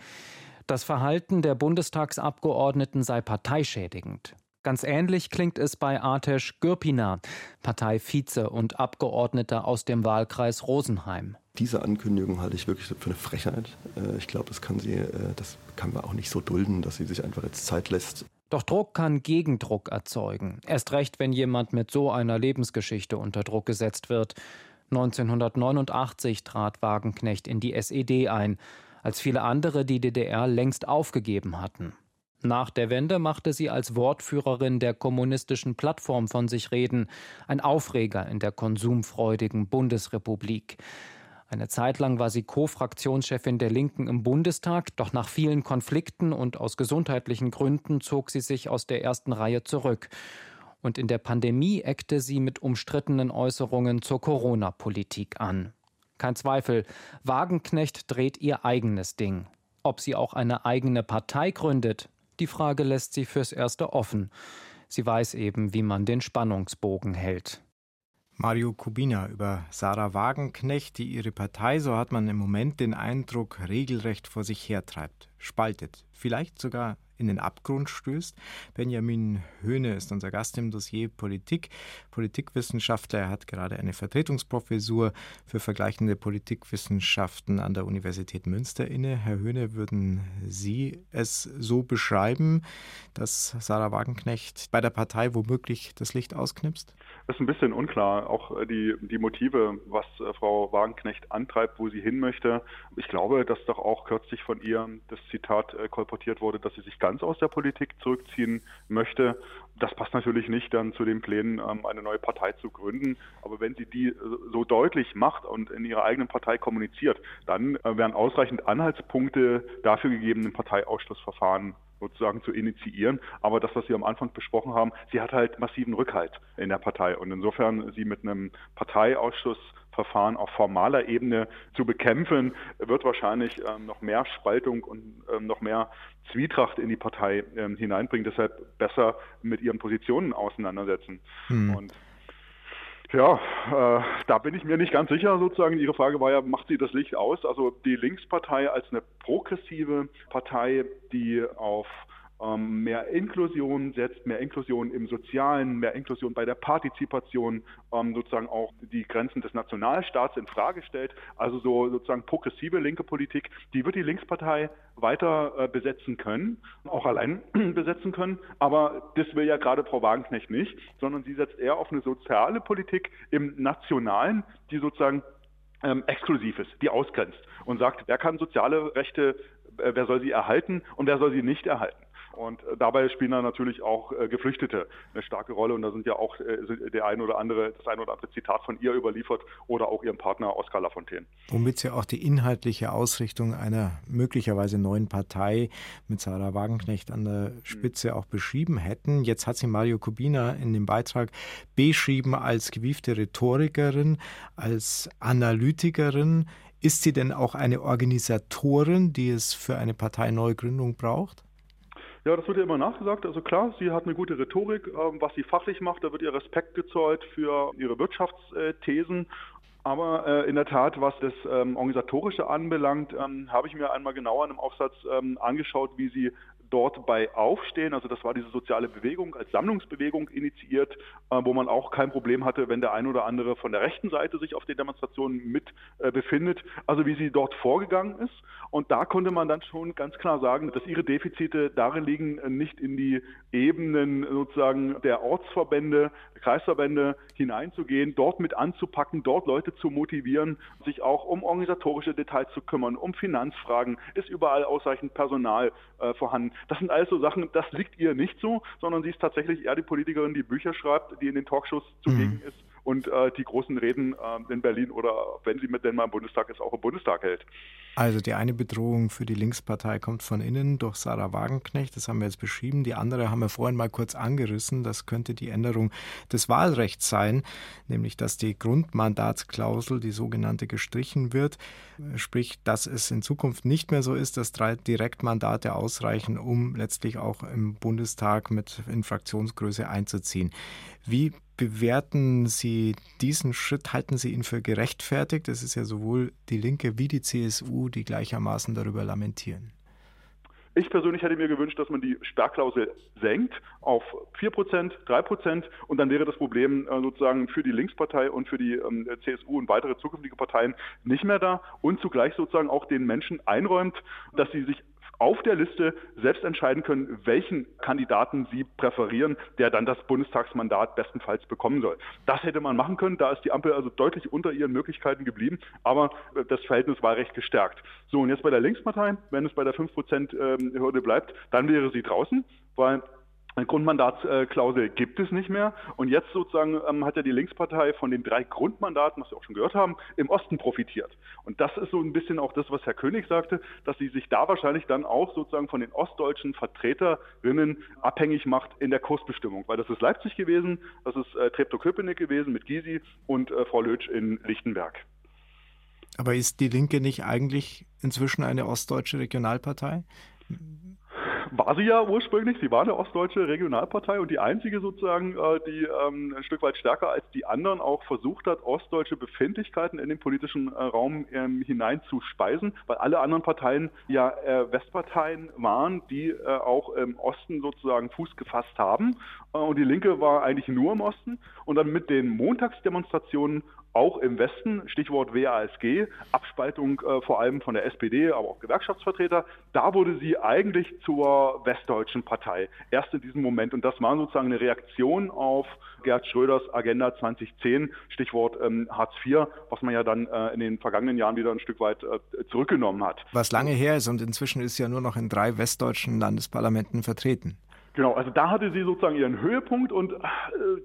Das Verhalten der Bundestagsabgeordneten sei parteischädigend. Ganz ähnlich klingt es bei Artesh Gürpina, Parteivize und Abgeordneter aus dem Wahlkreis Rosenheim. Diese Ankündigung halte ich wirklich für eine Frechheit. Äh, ich glaube, das kann sie, äh, das kann man auch nicht so dulden, dass sie sich einfach jetzt Zeit lässt. Doch Druck kann Gegendruck erzeugen. Erst recht, wenn jemand mit so einer Lebensgeschichte unter Druck gesetzt wird. 1989 trat Wagenknecht in die SED ein, als viele andere die DDR längst aufgegeben hatten. Nach der Wende machte sie als Wortführerin der kommunistischen Plattform von sich reden, ein Aufreger in der konsumfreudigen Bundesrepublik. Eine Zeit lang war sie Co-Fraktionschefin der Linken im Bundestag, doch nach vielen Konflikten und aus gesundheitlichen Gründen zog sie sich aus der ersten Reihe zurück. Und in der Pandemie eckte sie mit umstrittenen Äußerungen zur Corona-Politik an. Kein Zweifel, Wagenknecht dreht ihr eigenes Ding. Ob sie auch eine eigene Partei gründet, die Frage lässt sie fürs Erste offen. Sie weiß eben, wie man den Spannungsbogen hält. Mario Kubina über Sarah Wagenknecht, die ihre Partei, so hat man im Moment den Eindruck, regelrecht vor sich hertreibt, spaltet, vielleicht sogar in den Abgrund stößt. Benjamin Höhne ist unser Gast im Dossier Politik, Politikwissenschaftler. Er hat gerade eine Vertretungsprofessur für vergleichende Politikwissenschaften an der Universität Münster inne. Herr Höhne, würden Sie es so beschreiben, dass Sarah Wagenknecht bei der Partei womöglich das Licht ausknipst? Das ist ein bisschen unklar, auch äh, die, die Motive, was äh, Frau Wagenknecht antreibt, wo sie hin möchte. Ich glaube, dass doch auch kürzlich von ihr das Zitat äh, kolportiert wurde, dass sie sich ganz aus der Politik zurückziehen möchte. Das passt natürlich nicht dann zu den Plänen, ähm, eine neue Partei zu gründen. Aber wenn sie die so deutlich macht und in ihrer eigenen Partei kommuniziert, dann werden ausreichend Anhaltspunkte dafür gegeben, ein Parteiausschlussverfahren sozusagen zu initiieren. Aber das, was Sie am Anfang besprochen haben, sie hat halt massiven Rückhalt in der Partei. Und insofern sie mit einem Parteiausschussverfahren auf formaler Ebene zu bekämpfen, wird wahrscheinlich ähm, noch mehr Spaltung und ähm, noch mehr Zwietracht in die Partei ähm, hineinbringen. Deshalb besser mit ihren Positionen auseinandersetzen. Hm. Und ja, äh, da bin ich mir nicht ganz sicher sozusagen. Ihre Frage war ja, macht sie das Licht aus? Also die Linkspartei als eine progressive Partei, die auf ähm, mehr Inklusion setzt, mehr Inklusion im Sozialen, mehr Inklusion bei der Partizipation, ähm, sozusagen auch die Grenzen des Nationalstaats in Frage stellt. Also so sozusagen progressive linke Politik, die wird die Linkspartei weiter äh, besetzen können, auch allein <clears throat> besetzen können. Aber das will ja gerade Frau Wagenknecht nicht, sondern sie setzt eher auf eine soziale Politik im Nationalen, die sozusagen ähm, exklusiv ist, die ausgrenzt und sagt, wer kann soziale Rechte, äh, wer soll sie erhalten und wer soll sie nicht erhalten. Und äh, dabei spielen dann natürlich auch äh, Geflüchtete eine starke Rolle. Und da sind ja auch äh, der ein oder andere, das ein oder andere Zitat von ihr überliefert oder auch ihrem Partner Oskar Lafontaine. Womit sie auch die inhaltliche Ausrichtung einer möglicherweise neuen Partei mit Sarah Wagenknecht an der Spitze auch beschrieben hätten. Jetzt hat sie Mario Kubina in dem Beitrag beschrieben als gewiefte Rhetorikerin, als Analytikerin. Ist sie denn auch eine Organisatorin, die es für eine Parteineugründung braucht? Ja, das wird ja immer nachgesagt. Also klar, sie hat eine gute Rhetorik, ähm, was sie fachlich macht. Da wird ihr Respekt gezollt für ihre Wirtschaftsthesen. Aber äh, in der Tat, was das ähm, Organisatorische anbelangt, ähm, habe ich mir einmal genauer in einem Aufsatz ähm, angeschaut, wie sie dort bei Aufstehen, also das war diese soziale Bewegung als Sammlungsbewegung initiiert, äh, wo man auch kein Problem hatte, wenn der ein oder andere von der rechten Seite sich auf den Demonstrationen mit äh, befindet, also wie sie dort vorgegangen ist. Und da konnte man dann schon ganz klar sagen, dass ihre Defizite darin liegen, äh, nicht in die Ebenen sozusagen der Ortsverbände, Kreisverbände hineinzugehen, dort mit anzupacken, dort Leute zu motivieren, sich auch um organisatorische Details zu kümmern, um Finanzfragen, ist überall ausreichend Personal äh, vorhanden. Das sind alles so Sachen, das liegt ihr nicht so, sondern sie ist tatsächlich eher die Politikerin, die Bücher schreibt, die in den Talkshows zugegen mhm. ist und äh, die großen Reden äh, in Berlin oder wenn sie mit denn mal im Bundestag ist, auch im Bundestag hält. Also die eine Bedrohung für die Linkspartei kommt von innen durch Sarah Wagenknecht, das haben wir jetzt beschrieben. Die andere haben wir vorhin mal kurz angerissen, das könnte die Änderung des Wahlrechts sein, nämlich dass die Grundmandatsklausel, die sogenannte, gestrichen wird, sprich, dass es in Zukunft nicht mehr so ist, dass drei Direktmandate ausreichen, um letztlich auch im Bundestag mit in Fraktionsgröße einzuziehen. Wie bewerten Sie diesen Schritt? Halten Sie ihn für gerechtfertigt? Es ist ja sowohl die Linke wie die CSU, die gleichermaßen darüber lamentieren. Ich persönlich hätte mir gewünscht, dass man die Sperrklausel senkt auf 4%, 3% und dann wäre das Problem äh, sozusagen für die Linkspartei und für die ähm, CSU und weitere zukünftige Parteien nicht mehr da und zugleich sozusagen auch den Menschen einräumt, dass sie sich auf der Liste selbst entscheiden können, welchen Kandidaten sie präferieren, der dann das Bundestagsmandat bestenfalls bekommen soll. Das hätte man machen können. Da ist die Ampel also deutlich unter ihren Möglichkeiten geblieben, aber äh, das Verhältnis war recht gestärkt. So, und jetzt bei der Linkspartei, wenn es bei der 5%-Hürde ähm, bleibt, dann wäre sie draußen, weil Grundmandatsklausel gibt es nicht mehr. Und jetzt sozusagen ähm, hat ja die Linkspartei von den drei Grundmandaten, was wir auch schon gehört haben, im Osten profitiert. Und das ist so ein bisschen auch das, was Herr König sagte, dass sie sich da wahrscheinlich dann auch sozusagen von den ostdeutschen Vertreterinnen abhängig macht in der Kursbestimmung. Weil das ist Leipzig gewesen, das ist äh, Treptow-Köpenick gewesen mit Gysi und äh, Frau Lötsch in Lichtenberg. Aber ist die Linke nicht eigentlich inzwischen eine ostdeutsche Regionalpartei? War sie ja ursprünglich. Sie war eine ostdeutsche Regionalpartei und die einzige sozusagen, äh, die ähm, ein Stück weit stärker als die anderen auch versucht hat, ostdeutsche Befindlichkeiten in den politischen äh, Raum ähm, hineinzuspeisen, weil alle anderen Parteien ja äh, Westparteien waren, die auch im Osten sozusagen Fuß gefasst haben. Und die Linke war eigentlich nur im Osten. Und dann mit den Montagsdemonstrationen auch im Westen, Stichwort WASG, Abspaltung äh, vor allem von der SPD, aber auch Gewerkschaftsvertreter, da wurde sie eigentlich zur westdeutschen Partei, erst in diesem Moment. Und das war sozusagen eine Reaktion auf Gerd Schröders Agenda 2010, Stichwort ähm, Hartz IV, was man ja dann äh, in den vergangenen Jahren wieder ein Stück weit äh, zurückgenommen hat. Was lange her ist und inzwischen ist ja nur noch in drei westdeutschen Landesparlamenten vertreten. Genau, also da hatte sie sozusagen ihren Höhepunkt und äh,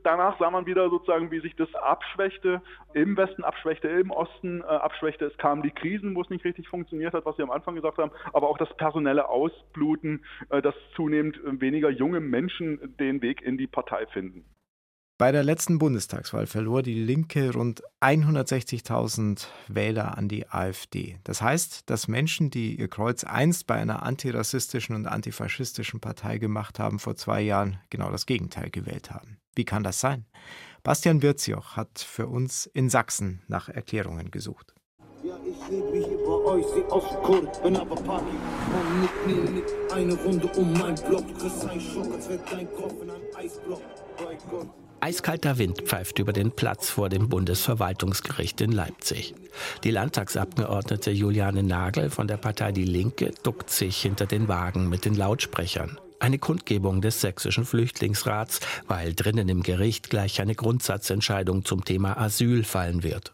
danach sah man wieder sozusagen, wie sich das abschwächte, im Westen abschwächte, im Osten äh, abschwächte. Es kamen die Krisen, wo es nicht richtig funktioniert hat, was Sie am Anfang gesagt haben, aber auch das personelle Ausbluten, äh, dass zunehmend weniger junge Menschen den Weg in die Partei finden. Bei der letzten Bundestagswahl verlor die Linke rund 160.000 Wähler an die AfD. Das heißt, dass Menschen, die ihr Kreuz einst bei einer antirassistischen und antifaschistischen Partei gemacht haben, vor zwei Jahren genau das Gegenteil gewählt haben. Wie kann das sein? Bastian Wirzioch hat für uns in Sachsen nach Erklärungen gesucht. Ja, ich lebe hier bei euch, seh aus Kurt, bin aber Party. Komm mit mir mit eine Runde um mein Block. Kriegst einen Schock, als wär dein Kopf in einem Eisblock. Bei Gott. Eiskalter Wind pfeift über den Platz vor dem Bundesverwaltungsgericht in Leipzig. Die Landtagsabgeordnete Juliane Nagel von der Partei Die Linke duckt sich hinter den Wagen mit den Lautsprechern. Eine Kundgebung des sächsischen Flüchtlingsrats, weil drinnen im Gericht gleich eine Grundsatzentscheidung zum Thema Asyl fallen wird.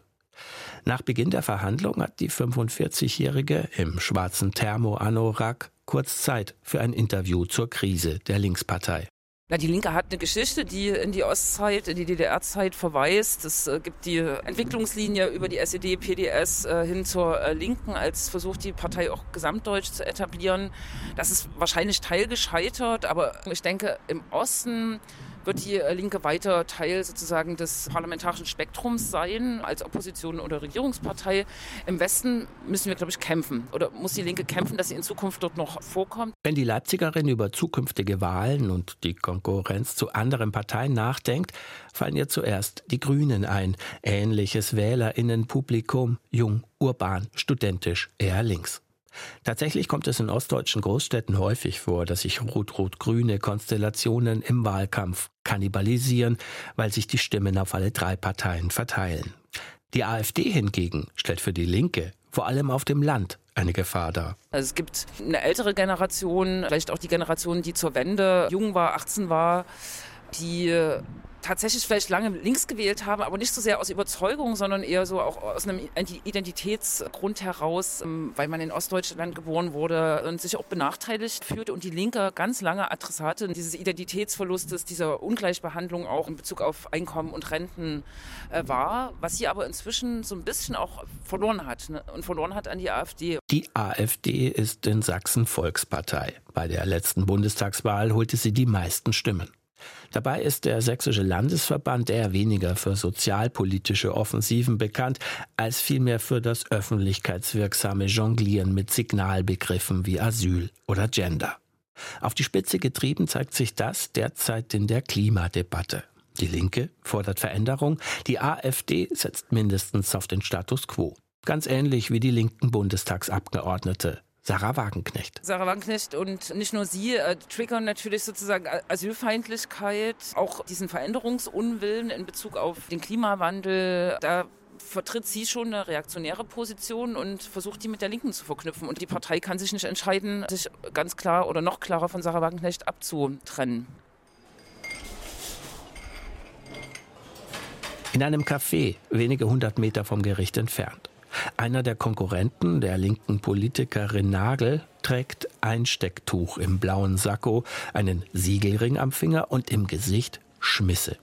Nach Beginn der Verhandlung hat die 45-Jährige im schwarzen Thermo-Anorak kurz Zeit für ein Interview zur Krise der Linkspartei. Na, die Linke hat eine Geschichte, die in die Ostzeit, in die DDR-Zeit verweist. Es äh, gibt die Entwicklungslinie über die SED, PDS äh, hin zur äh, Linken als Versuch, die Partei auch gesamtdeutsch zu etablieren. Das ist wahrscheinlich teilgescheitert, aber ich denke, im Osten wird die äh, Linke weiter Teil sozusagen des parlamentarischen Spektrums sein, als Opposition oder Regierungspartei. Im Westen müssen wir, glaube ich, kämpfen. Oder muss die Linke kämpfen, dass sie in Zukunft dort noch vorkommt? Wenn die Leipzigerin über zukünftige Wahlen und die Konkurrenz zu anderen Parteien nachdenkt, fallen ihr zuerst die Grünen ein. Ähnliches Wählerinnenpublikum, jung, urban, studentisch, eher links. Tatsächlich kommt es in ostdeutschen Großstädten häufig vor, dass sich rot-rot-grüne Konstellationen im Wahlkampf kannibalisieren, weil sich die Stimmen auf alle drei Parteien verteilen. Die AfD hingegen stellt für die Linke vor allem auf dem Land eine Gefahr dar. Also es gibt eine ältere Generation, vielleicht auch die Generation, die zur Wende jung war, 18 war, die tatsächlich vielleicht lange links gewählt haben, aber nicht so sehr aus Überzeugung, sondern eher so auch aus einem Identitätsgrund heraus, ähm, weil man in Ostdeutschland geboren wurde und sich auch benachteiligt fühlte und die Linke ganz lange Adressatin dieses Identitätsverlustes, dieser Ungleichbehandlung auch in Bezug auf Einkommen und Renten äh, war, was sie aber inzwischen so ein bisschen auch verloren hat ne? und verloren hat an die AfD. Die AfD ist in Sachsen Volkspartei. Bei der letzten Bundestagswahl holte sie die meisten Stimmen. Dabei ist der Sächsische Landesverband eher weniger für sozialpolitische Offensiven bekannt, als vielmehr für das öffentlichkeitswirksame Jonglieren mit Signalbegriffen wie Asyl oder Gender. Auf die Spitze getrieben zeigt sich das derzeit in der Klimadebatte. Die Linke fordert Veränderung, die AfD setzt mindestens auf den Status quo. Ganz ähnlich wie die linken Bundestagsabgeordnete. Sarah Wagenknecht. Sarah Wagenknecht und nicht nur sie äh, triggern natürlich sozusagen Asylfeindlichkeit, auch diesen Veränderungsunwillen in Bezug auf den Klimawandel. Da vertritt sie schon eine reaktionäre Position und versucht die mit der Linken zu verknüpfen. Und die Partei kann sich nicht entscheiden, sich ganz klar oder noch klarer von Sarah Wagenknecht abzutrennen. In einem Café, wenige hundert Meter vom Gericht entfernt. Einer der Konkurrenten, der linken Politikerin Nagel, trägt ein Stecktuch im blauen Sakko, einen Siegelring am Finger und im Gesicht Schmisse.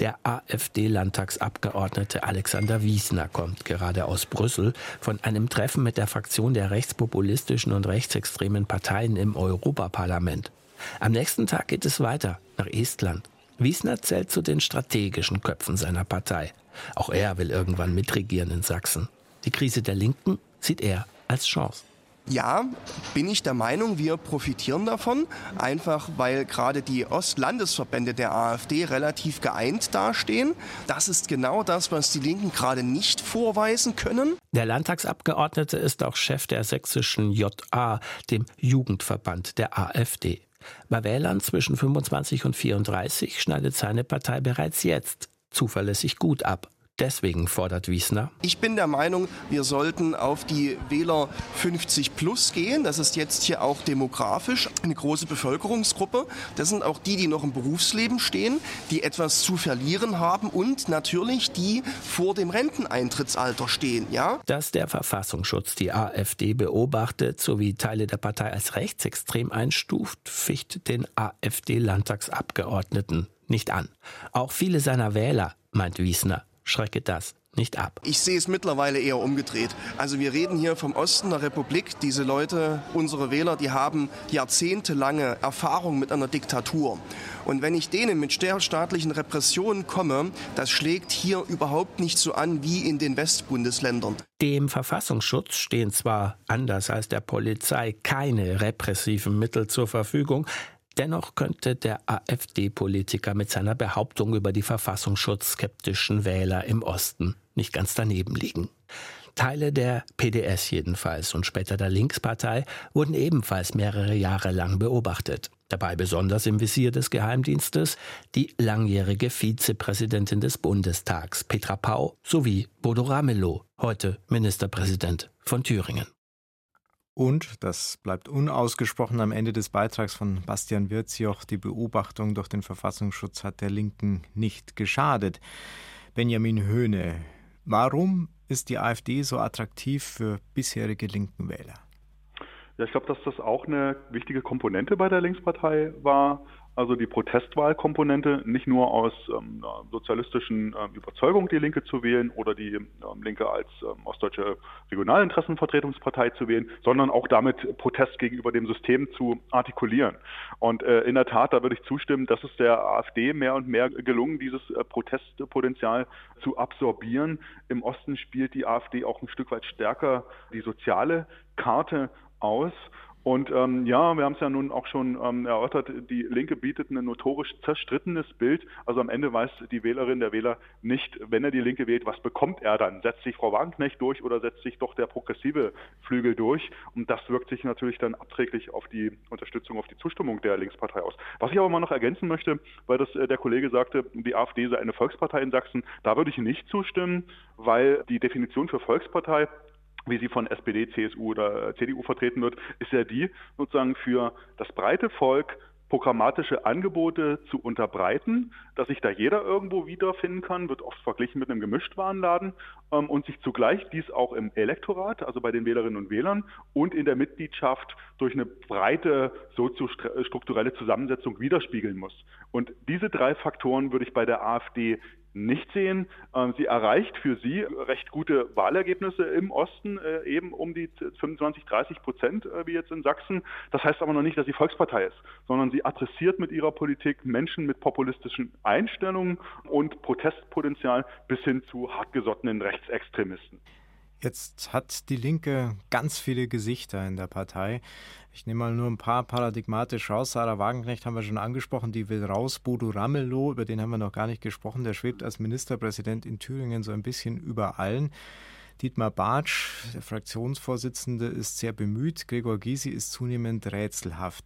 Der AfD-Landtagsabgeordnete Alexander Wiesner kommt gerade aus Brüssel von einem Treffen mit der Fraktion der rechtspopulistischen und rechtsextremen Parteien im Europaparlament. Am nächsten Tag geht es weiter nach Estland. Wiesner zählt zu den strategischen Köpfen seiner Partei. Auch er will irgendwann mitregieren in Sachsen. Die Krise der Linken sieht er als Chance. Ja, bin ich der Meinung, wir profitieren davon, einfach weil gerade die Ostlandesverbände der AfD relativ geeint dastehen. Das ist genau das, was die Linken gerade nicht vorweisen können. Der Landtagsabgeordnete ist auch Chef der sächsischen JA, dem Jugendverband der AfD. Bei Wählern zwischen 25 und 34 schneidet seine Partei bereits jetzt zuverlässig gut ab. Deswegen fordert Wiesner. Ich bin der Meinung, wir sollten auf die Wähler 50 plus gehen. Das ist jetzt hier auch demografisch eine große Bevölkerungsgruppe. Das sind auch die, die noch im Berufsleben stehen, die etwas zu verlieren haben und natürlich die vor dem Renteneintrittsalter stehen. Ja? Dass der Verfassungsschutz die AfD beobachtet sowie Teile der Partei als rechtsextrem einstuft, ficht den AfD-Landtagsabgeordneten nicht an. Auch viele seiner Wähler, meint Wiesner, schrecke das nicht ab. Ich sehe es mittlerweile eher umgedreht. Also wir reden hier vom Osten der Republik. Diese Leute, unsere Wähler, die haben jahrzehntelange Erfahrung mit einer Diktatur. Und wenn ich denen mit staatlichen Repressionen komme, das schlägt hier überhaupt nicht so an wie in den Westbundesländern. Dem Verfassungsschutz stehen zwar anders als der Polizei keine repressiven Mittel zur Verfügung, Dennoch könnte der AfD-Politiker mit seiner Behauptung über die verfassungsschutzskeptischen Wähler im Osten nicht ganz daneben liegen. Teile der PDS jedenfalls und später der Linkspartei wurden ebenfalls mehrere Jahre lang beobachtet. Dabei besonders im Visier des Geheimdienstes die langjährige Vizepräsidentin des Bundestags Petra Pau sowie Bodo Ramelow, heute Ministerpräsident von Thüringen. Und, das bleibt unausgesprochen am Ende des Beitrags von Bastian Wirzioch, die Beobachtung durch den Verfassungsschutz hat der Linken nicht geschadet. Benjamin Höhne, warum ist die AfD so attraktiv für bisherige linken Wähler? Ja, ich glaube, dass das auch eine wichtige Komponente bei der Linkspartei war also die Protestwahlkomponente, nicht nur aus ähm, sozialistischen ähm, Überzeugung die Linke zu wählen oder die ähm, Linke als ähm, ostdeutsche Regionalinteressenvertretungspartei zu wählen, sondern auch damit Protest gegenüber dem System zu artikulieren. Und äh, in der Tat, da würde ich zustimmen, dass es der AfD mehr und mehr gelungen, dieses äh, Protestpotenzial zu absorbieren. Im Osten spielt die AfD auch ein Stück weit stärker die soziale Karte aus. Und ähm, ja, wir haben es ja nun auch schon ähm, erörtert, die Linke bietet ein notorisch zerstrittenes Bild. Also am Ende weiß die Wählerin, der Wähler nicht, wenn er die Linke wählt, was bekommt er dann? Setzt sich Frau Wagenknecht durch oder setzt sich doch der progressive Flügel durch? Und das wirkt sich natürlich dann abträglich auf die Unterstützung, auf die Zustimmung der Linkspartei aus. Was ich aber mal noch ergänzen möchte, weil das äh, der Kollege sagte, die AfD sei eine Volkspartei in Sachsen, da würde ich nicht zustimmen, weil die Definition für Volkspartei wie sie von SPD, CSU oder CDU vertreten wird, ist ja die, sozusagen für das breite Volk programmatische Angebote zu unterbreiten, dass sich da jeder irgendwo wiederfinden kann, wird oft verglichen mit einem Gemischtwarenladen ähm, und sich zugleich dies auch im Elektorat, also bei den Wählerinnen und Wählern und in der Mitgliedschaft durch eine breite soziostrukturelle Zusammensetzung widerspiegeln muss. Und diese drei Faktoren würde ich bei der AfD nicht sehen. Ähm, sie erreicht für sie recht gute Wahlergebnisse im Osten, äh, eben um die 25, 30 Prozent, äh, wie jetzt in Sachsen. Das heißt aber noch nicht, dass sie Volkspartei ist, sondern sie adressiert mit ihrer Politik Menschen mit populistischen Einstellungen und Protestpotenzial bis hin zu hartgesottenen Rechtsextremisten. Jetzt hat die Linke ganz viele Gesichter in der Partei. Ich nehme mal nur ein paar paradigmatisch raus. Sarah Wagenknecht haben wir schon angesprochen, die will raus. Bodo Ramelow, über den haben wir noch gar nicht gesprochen, der schwebt als Ministerpräsident in Thüringen so ein bisschen über allen. Dietmar Bartsch, der Fraktionsvorsitzende, ist sehr bemüht. Gregor Gysi ist zunehmend rätselhaft.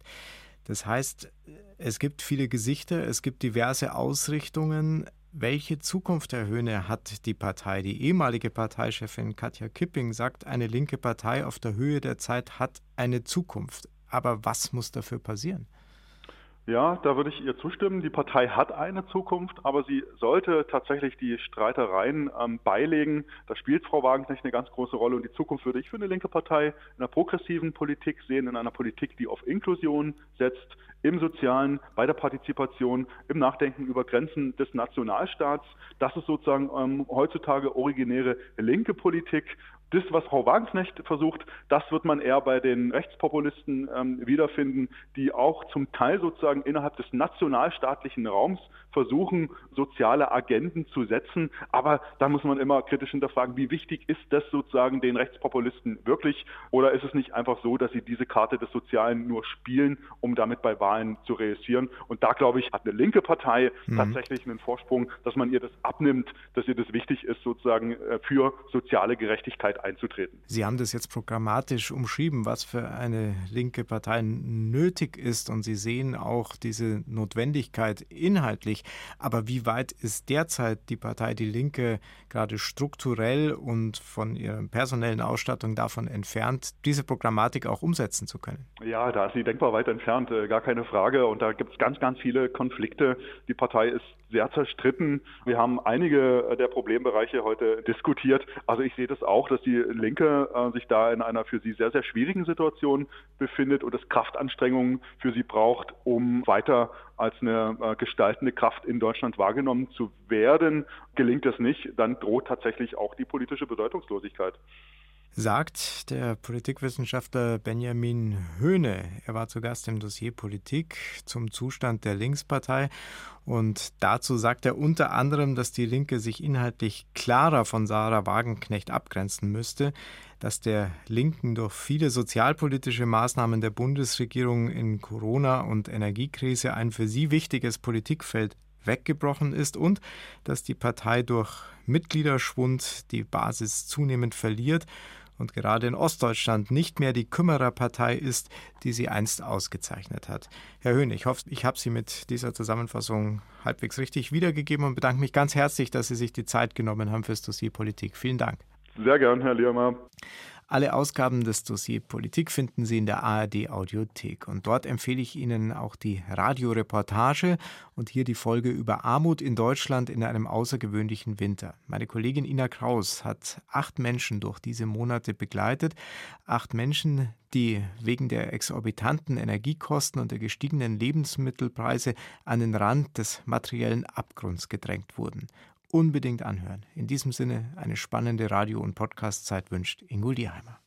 Das heißt, es gibt viele Gesichter, es gibt diverse Ausrichtungen. Welche Zukunft, Herr Höhne, hat die Partei? Die ehemalige Parteichefin Katja Kipping sagt, eine linke Partei auf der Höhe der Zeit hat eine Zukunft. Aber was muss dafür passieren? Ja, da würde ich ihr zustimmen. Die Partei hat eine Zukunft, aber sie sollte tatsächlich die Streitereien ähm, beilegen. Da spielt Frau Wagenknecht eine ganz große Rolle und die Zukunft würde ich für eine linke Partei in einer progressiven Politik sehen, in einer Politik, die auf Inklusion setzt, im Sozialen, bei der Partizipation, im Nachdenken über Grenzen des Nationalstaats. Das ist sozusagen ähm, heutzutage originäre linke Politik das, was Frau Wagenknecht versucht, das wird man eher bei den Rechtspopulisten ähm, wiederfinden, die auch zum Teil sozusagen innerhalb des nationalstaatlichen Raums versuchen, soziale Agenten zu setzen. Aber da muss man immer kritisch hinterfragen, wie wichtig ist das sozusagen den Rechtspopulisten wirklich? Oder ist es nicht einfach so, dass sie diese Karte des Sozialen nur spielen, um damit bei Wahlen zu reüssieren? Und da, glaube ich, hat eine linke Partei mhm. tatsächlich einen Vorsprung, dass man ihr das abnimmt, dass ihr das wichtig ist, sozusagen äh, für soziale Gerechtigkeit einzutreten. Sie haben das jetzt programmatisch umschrieben, was für eine linke Partei nötig ist und Sie sehen auch diese Notwendigkeit inhaltlich. Aber wie weit ist derzeit die Partei Die Linke gerade strukturell und von ihrer personellen Ausstattung davon entfernt, diese Programmatik auch umsetzen zu können? Ja, da ist sie denkbar weit entfernt, äh, gar keine Frage. Und da gibt es ganz, ganz viele Konflikte. Die Partei ist sehr zerstritten. Wir haben einige der Problembereiche heute diskutiert. Also ich sehe das auch, dass die Linke äh, sich da in einer für sie sehr, sehr schwierigen Situation befindet und es Kraftanstrengungen für sie braucht, um weiter als eine äh, gestaltende Kraft in Deutschland wahrgenommen zu werden. Gelingt das nicht, dann droht tatsächlich auch die politische Bedeutungslosigkeit sagt der Politikwissenschaftler Benjamin Höhne. Er war zu Gast im Dossier Politik zum Zustand der Linkspartei und dazu sagt er unter anderem, dass die Linke sich inhaltlich klarer von Sarah Wagenknecht abgrenzen müsste, dass der Linken durch viele sozialpolitische Maßnahmen der Bundesregierung in Corona- und Energiekrise ein für sie wichtiges Politikfeld weggebrochen ist und dass die Partei durch Mitgliederschwund die Basis zunehmend verliert und gerade in Ostdeutschland nicht mehr die Kümmererpartei ist, die sie einst ausgezeichnet hat. Herr Höhn, ich hoffe, ich habe Sie mit dieser Zusammenfassung halbwegs richtig wiedergegeben und bedanke mich ganz herzlich, dass Sie sich die Zeit genommen haben fürs Dossier Politik. Vielen Dank. Sehr gern, Herr Liermer. Alle Ausgaben des Dossier Politik finden Sie in der ARD Audiothek. Und dort empfehle ich Ihnen auch die Radioreportage und hier die Folge über Armut in Deutschland in einem außergewöhnlichen Winter. Meine Kollegin Ina Kraus hat acht Menschen durch diese Monate begleitet. Acht Menschen, die wegen der exorbitanten Energiekosten und der gestiegenen Lebensmittelpreise an den Rand des materiellen Abgrunds gedrängt wurden unbedingt anhören. In diesem Sinne eine spannende Radio- und Podcast-Zeit wünscht Ingo Dierheimer.